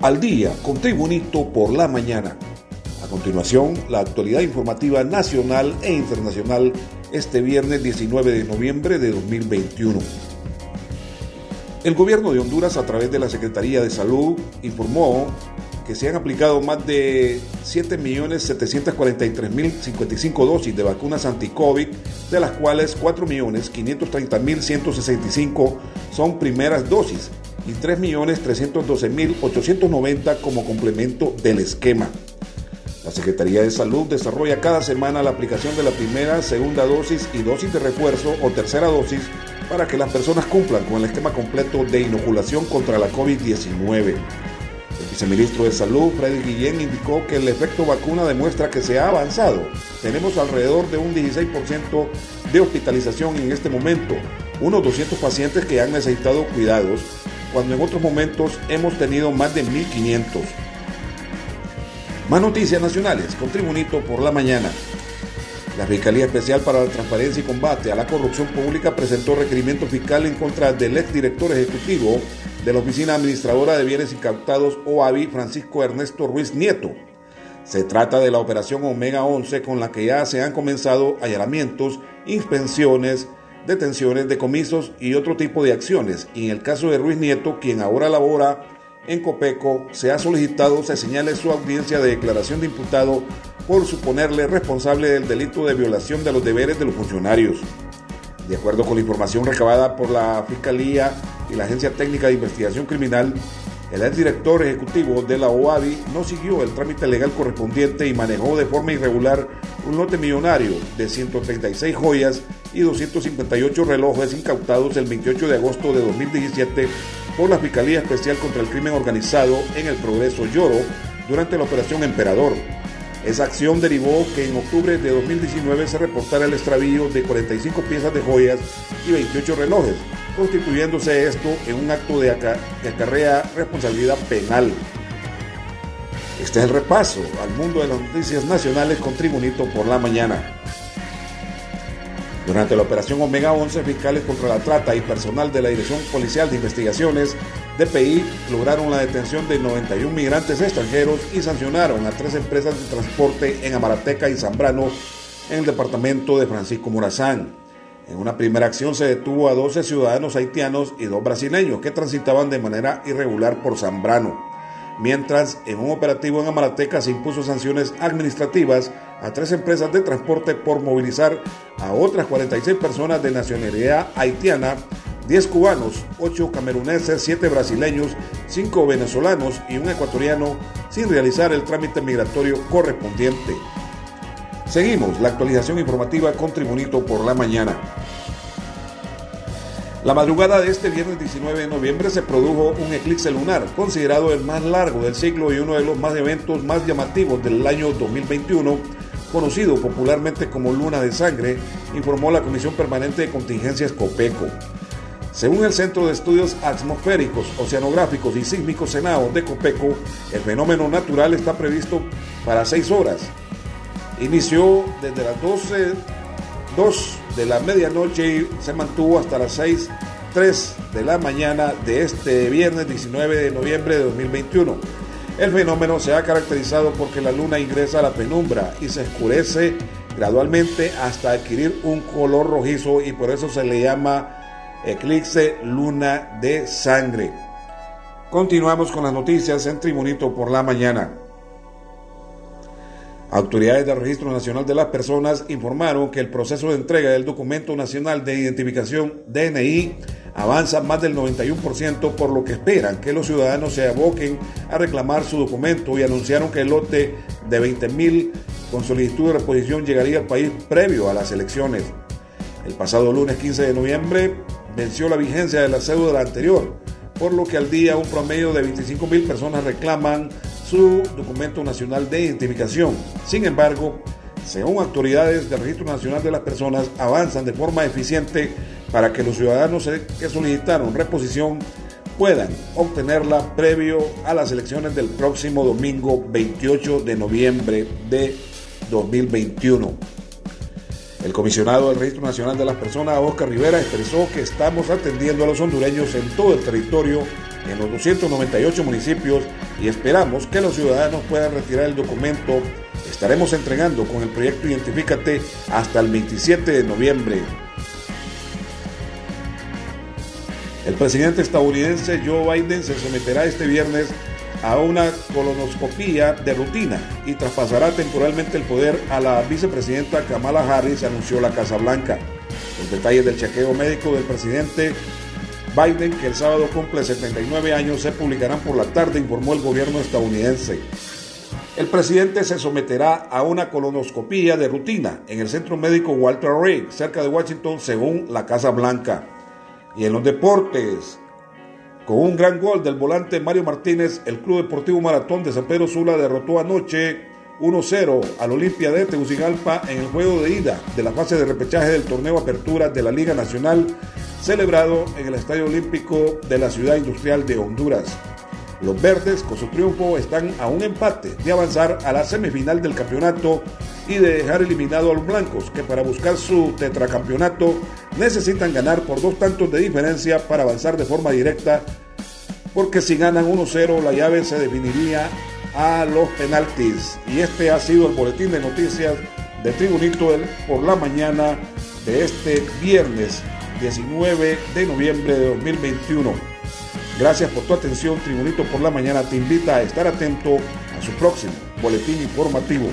al día con Tribunito por la mañana. A continuación, la actualidad informativa nacional e internacional este viernes 19 de noviembre de 2021. El gobierno de Honduras, a través de la Secretaría de Salud, informó que se han aplicado más de 7.743.055 dosis de vacunas anti-COVID, de las cuales 4.530.165 son primeras dosis y 3.312.890 como complemento del esquema. La Secretaría de Salud desarrolla cada semana la aplicación de la primera, segunda dosis y dosis de refuerzo o tercera dosis para que las personas cumplan con el esquema completo de inoculación contra la COVID-19. El viceministro de Salud, Freddy Guillén, indicó que el efecto vacuna demuestra que se ha avanzado. Tenemos alrededor de un 16% de hospitalización en este momento, unos 200 pacientes que han necesitado cuidados, cuando en otros momentos hemos tenido más de 1.500. Más noticias nacionales con Tribunito por la mañana. La Fiscalía Especial para la Transparencia y Combate a la Corrupción Pública presentó requerimiento fiscal en contra del exdirector ejecutivo de la Oficina Administradora de Bienes Incautados OAVI, Francisco Ernesto Ruiz Nieto. Se trata de la operación Omega 11 con la que ya se han comenzado allanamientos, inspecciones, detenciones, decomisos y otro tipo de acciones. Y en el caso de Ruiz Nieto, quien ahora labora en Copeco, se ha solicitado se señale su audiencia de declaración de imputado por suponerle responsable del delito de violación de los deberes de los funcionarios. De acuerdo con la información recabada por la Fiscalía y la Agencia Técnica de Investigación Criminal, el exdirector ejecutivo de la OADI no siguió el trámite legal correspondiente y manejó de forma irregular un lote millonario de 136 joyas y 258 relojes incautados el 28 de agosto de 2017 por la Fiscalía Especial contra el Crimen Organizado en el Progreso Lloro durante la Operación Emperador. Esa acción derivó que en octubre de 2019 se reportara el extravío de 45 piezas de joyas y 28 relojes, constituyéndose esto en un acto de que acarrea responsabilidad penal. Este es el repaso al mundo de las noticias nacionales con Tribunito por la mañana. Durante la operación Omega 11, fiscales contra la trata y personal de la Dirección Policial de Investigaciones, DPI, lograron la detención de 91 migrantes extranjeros y sancionaron a tres empresas de transporte en Amarateca y Zambrano, en el departamento de Francisco Morazán. En una primera acción se detuvo a 12 ciudadanos haitianos y dos brasileños que transitaban de manera irregular por Zambrano mientras en un operativo en Amarateca se impuso sanciones administrativas a tres empresas de transporte por movilizar a otras 46 personas de nacionalidad haitiana, 10 cubanos, 8 cameruneses, 7 brasileños, 5 venezolanos y un ecuatoriano sin realizar el trámite migratorio correspondiente. Seguimos la actualización informativa con Tribunito por la mañana. La madrugada de este viernes 19 de noviembre se produjo un eclipse lunar, considerado el más largo del siglo y uno de los más eventos más llamativos del año 2021, conocido popularmente como Luna de Sangre, informó la Comisión Permanente de Contingencias COPECO. Según el Centro de Estudios Atmosféricos, Oceanográficos y Sísmicos Senado de COPECO, el fenómeno natural está previsto para seis horas. Inició desde las 12 2 de la medianoche y se mantuvo hasta las 6, 3 de la mañana de este viernes 19 de noviembre de 2021. El fenómeno se ha caracterizado porque la luna ingresa a la penumbra y se oscurece gradualmente hasta adquirir un color rojizo y por eso se le llama eclipse luna de sangre. Continuamos con las noticias en Tribunito por la mañana. Autoridades del Registro Nacional de las Personas informaron que el proceso de entrega del Documento Nacional de Identificación DNI avanza más del 91%, por lo que esperan que los ciudadanos se aboquen a reclamar su documento y anunciaron que el lote de 20.000 con solicitud de reposición llegaría al país previo a las elecciones. El pasado lunes 15 de noviembre venció la vigencia de la cédula anterior, por lo que al día un promedio de 25.000 personas reclaman su documento nacional de identificación. Sin embargo, según autoridades del Registro Nacional de las Personas, avanzan de forma eficiente para que los ciudadanos que solicitaron reposición puedan obtenerla previo a las elecciones del próximo domingo 28 de noviembre de 2021. El comisionado del Registro Nacional de las Personas, Oscar Rivera, expresó que estamos atendiendo a los hondureños en todo el territorio en los 298 municipios y esperamos que los ciudadanos puedan retirar el documento. Estaremos entregando con el proyecto Identifícate hasta el 27 de noviembre. El presidente estadounidense Joe Biden se someterá este viernes a una colonoscopía de rutina y traspasará temporalmente el poder a la vicepresidenta Kamala Harris, anunció la Casa Blanca. Los detalles del chequeo médico del presidente Biden, que el sábado cumple 79 años, se publicarán por la tarde, informó el gobierno estadounidense. El presidente se someterá a una colonoscopía de rutina en el centro médico Walter Reed, cerca de Washington, según la Casa Blanca. Y en los deportes, con un gran gol del volante Mario Martínez, el Club Deportivo Maratón de San Pedro Sula derrotó anoche 1-0 al Olimpia de Tegucigalpa en el juego de ida de la fase de repechaje del torneo Apertura de la Liga Nacional, celebrado en el Estadio Olímpico de la Ciudad Industrial de Honduras. Los verdes, con su triunfo, están a un empate de avanzar a la semifinal del campeonato y de dejar eliminado a los blancos, que para buscar su tetracampeonato necesitan ganar por dos tantos de diferencia para avanzar de forma directa, porque si ganan 1-0 la llave se definiría a los penaltis. Y este ha sido el boletín de noticias de Tribunito por la mañana de este viernes 19 de noviembre de 2021. Gracias por tu atención. Tribunito por la Mañana te invita a estar atento a su próximo boletín informativo.